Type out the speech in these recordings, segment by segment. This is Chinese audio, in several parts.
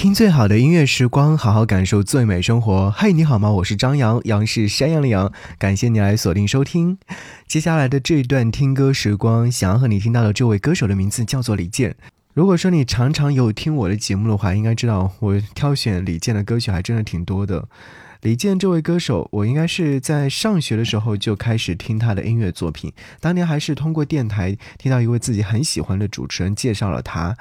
听最好的音乐时光，好好感受最美生活。嗨，你好吗？我是张扬，杨是山羊的羊。感谢你来锁定收听。接下来的这一段听歌时光，想要和你听到的这位歌手的名字叫做李健。如果说你常常有听我的节目的话，应该知道我挑选李健的歌曲还真的挺多的。李健这位歌手，我应该是在上学的时候就开始听他的音乐作品。当年还是通过电台听到一位自己很喜欢的主持人介绍了他。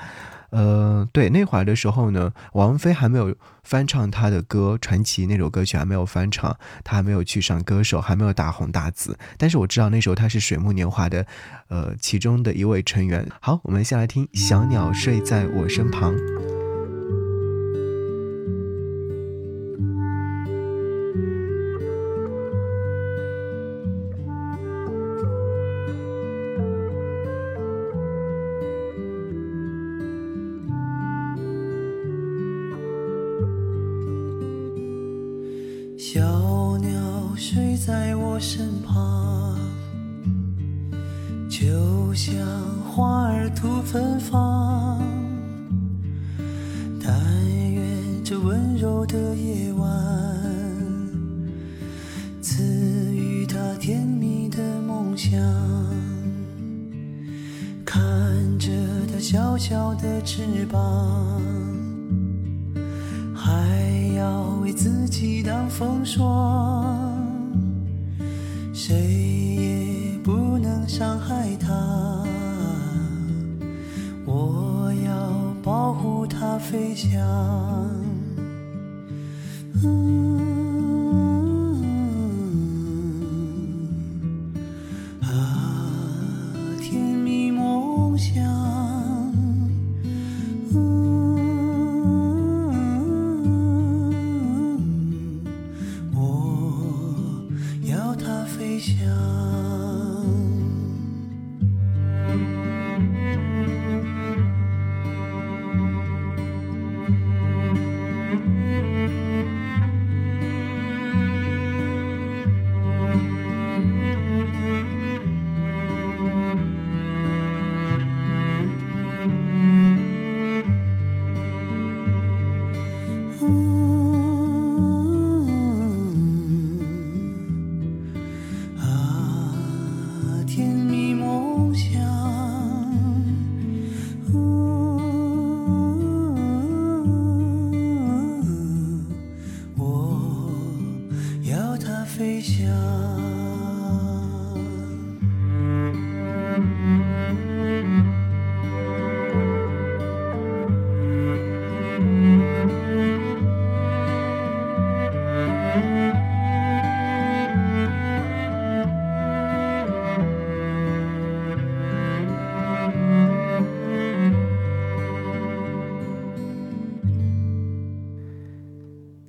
呃，对，那会儿的时候呢，王菲还没有翻唱他的歌，《传奇》那首歌曲还没有翻唱，他还没有去上歌手，还没有大红大紫。但是我知道那时候他是水木年华的，呃，其中的一位成员。好，我们先来听《小鸟睡在我身旁》。身旁，就像花儿吐芬芳。但愿这温柔的夜晚，赐予它甜蜜的梦想。看着它小小的翅膀。还要为自己挡风霜，谁也不能伤害它。我要保护它飞翔。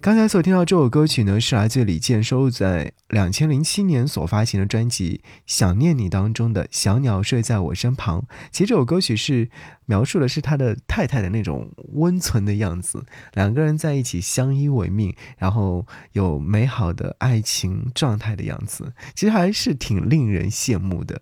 刚才所听到这首歌曲呢，是来自李健收录在两千零七年所发行的专辑《想念你》当中的《小鸟睡在我身旁》。其实这首歌曲是描述的是他的太太的那种温存的样子，两个人在一起相依为命，然后有美好的爱情状态的样子，其实还是挺令人羡慕的。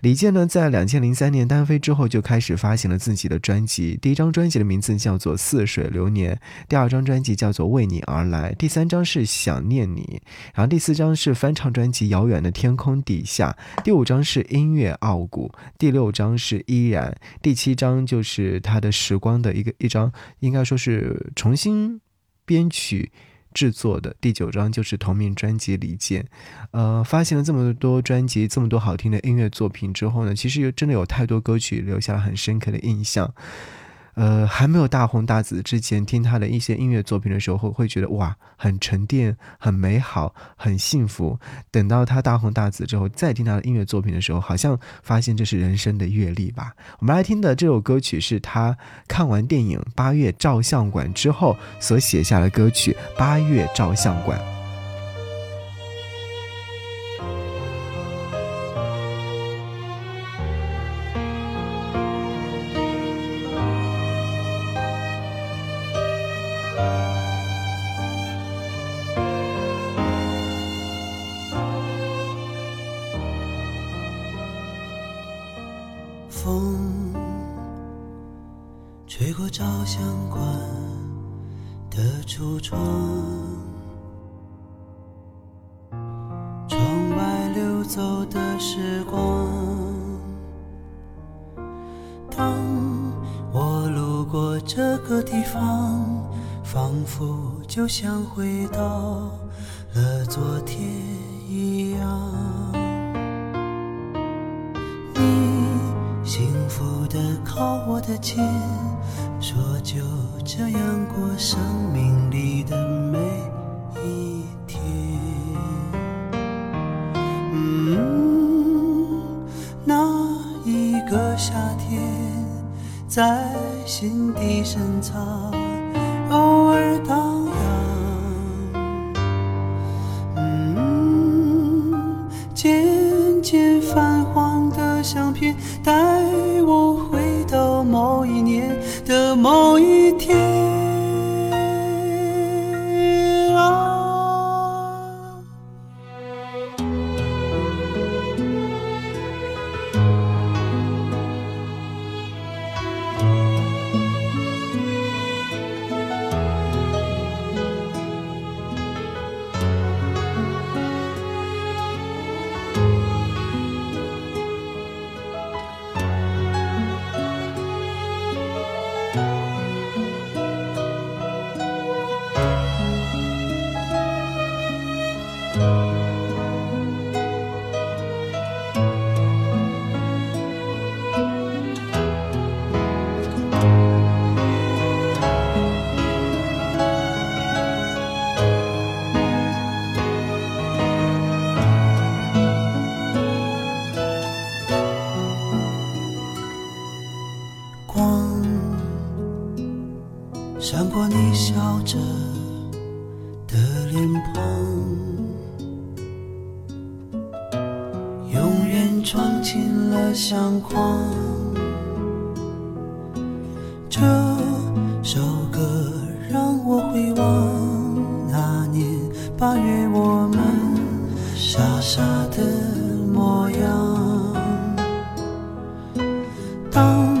李健呢，在两千零三年单飞之后，就开始发行了自己的专辑。第一张专辑的名字叫做《似水流年》，第二张专辑叫做《为你而来》，第三张是《想念你》，然后第四张是翻唱专辑《遥远的天空底下》，第五张是《音乐傲骨》，第六张是《依然》，第七张就是他的《时光》的一个一张，应该说是重新编曲。制作的第九张就是同名专辑《李健》，呃，发行了这么多专辑，这么多好听的音乐作品之后呢，其实有真的有太多歌曲留下了很深刻的印象。呃，还没有大红大紫之前，听他的一些音乐作品的时候，会会觉得哇，很沉淀，很美好，很幸福。等到他大红大紫之后，再听他的音乐作品的时候，好像发现这是人生的阅历吧。我们来听的这首歌曲是他看完电影《八月照相馆》之后所写下的歌曲《八月照相馆》。馆，的橱窗，窗外流走的时光。当我路过这个地方，仿佛就像回到了昨天负的靠我的肩，说就这样过生命里的每一天。嗯，那一个夏天，在心底深藏，偶相片，带我回到某一年的某一天。八月我们傻傻的模样。当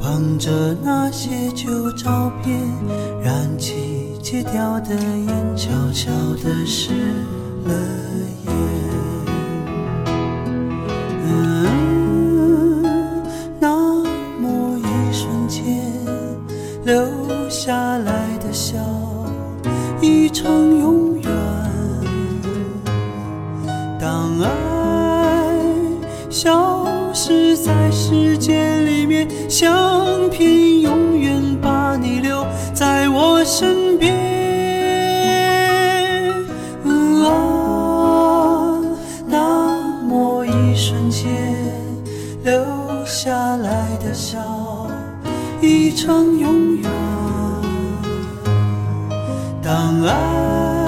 捧着那些旧照片，燃起戒掉的烟，悄悄的湿了眼。嗯，那么一瞬间留下来的笑，已成永下来的笑，已成永远。当爱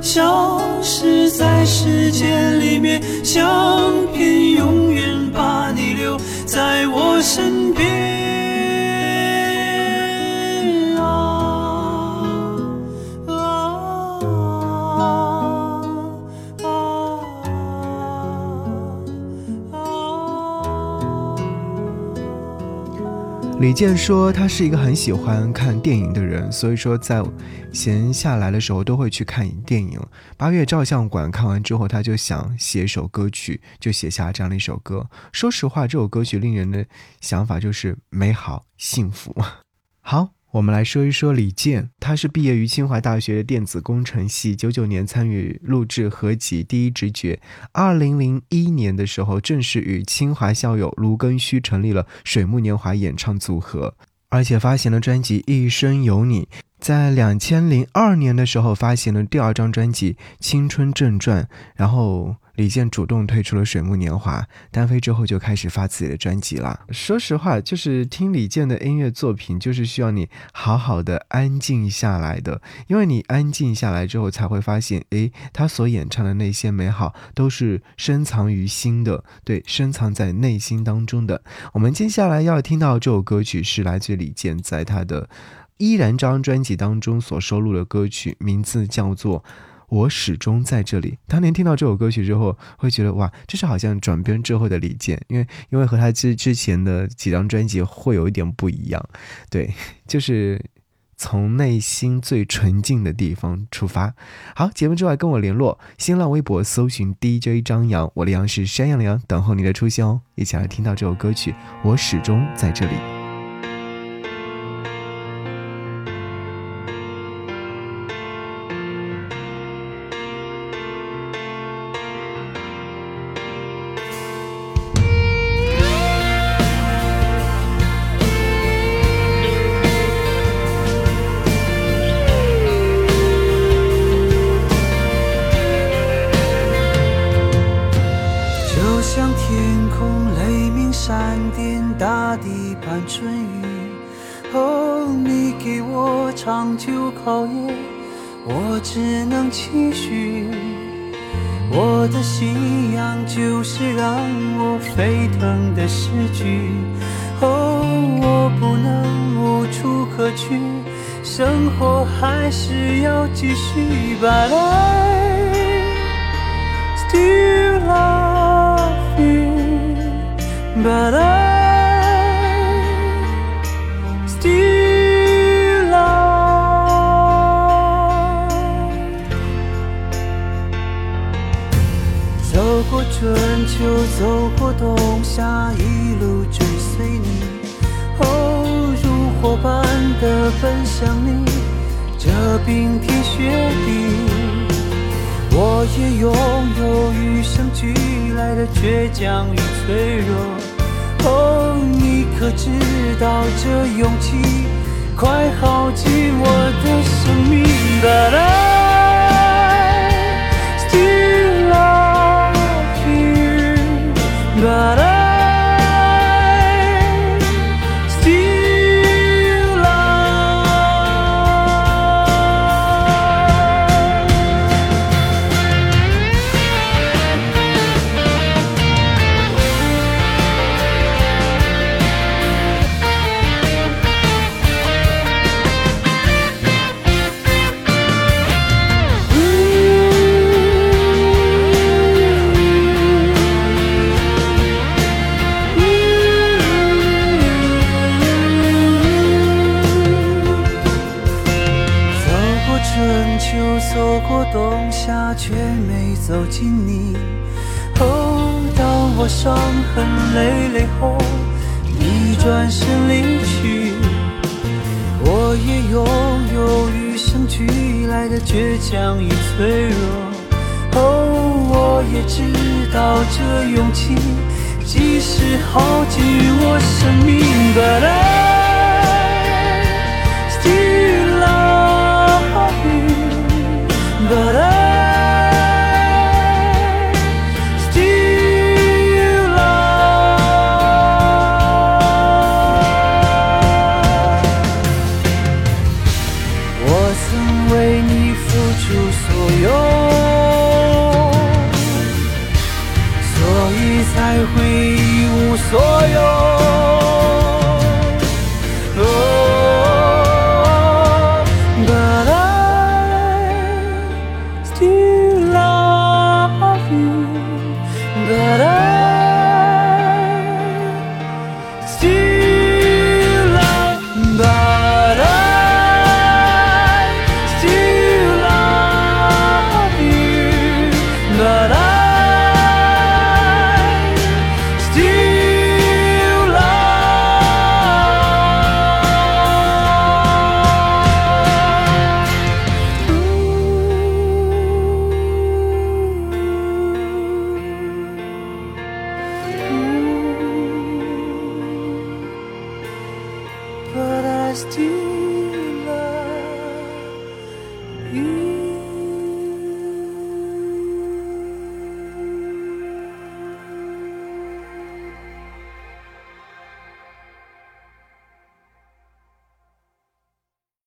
消失在时间里面，相片永远把你留在我身边。李健说，他是一个很喜欢看电影的人，所以说在闲下来的时候都会去看电影。八月照相馆看完之后，他就想写一首歌曲，就写下这样的一首歌。说实话，这首歌曲令人的想法就是美好幸福。好。我们来说一说李健，他是毕业于清华大学电子工程系，九九年参与录制合集《第一直觉》，二零零一年的时候正式与清华校友卢庚戌成立了水木年华演唱组合，而且发行了专辑《一生有你》。在两千零二年的时候发行了第二张专辑《青春正传》，然后李健主动退出了水木年华，单飞之后就开始发自己的专辑了。说实话，就是听李健的音乐作品，就是需要你好好的安静下来的，因为你安静下来之后，才会发现，诶，他所演唱的那些美好，都是深藏于心的，对，深藏在内心当中的。我们接下来要听到这首歌曲，是来自李健在他的。依然这张专辑当中所收录的歌曲名字叫做《我始终在这里》。当年听到这首歌曲之后，会觉得哇，这是好像转变之后的李健，因为因为和他之之前的几张专辑会有一点不一样，对，就是从内心最纯净的地方出发。好，节目之外跟我联络，新浪微博搜寻 DJ 张扬，我的杨是山羊的羊，等候你的出现哦。一起来听到这首歌曲，我始终在这里。只能期许。我的信仰就是让我沸腾的诗句，哦，我不能无处可去，生活还是要继续。But I still love you, but I. 走过春秋走过冬夏，一路追随你，哦，如火般的奔向你，这冰天雪地，我也拥有与生俱来的倔强与脆弱，哦，你可知道这勇气快耗尽我的生命离去，我也拥有与生俱来的倔强与脆弱，哦，我也知道这勇气即使耗尽我生命，But I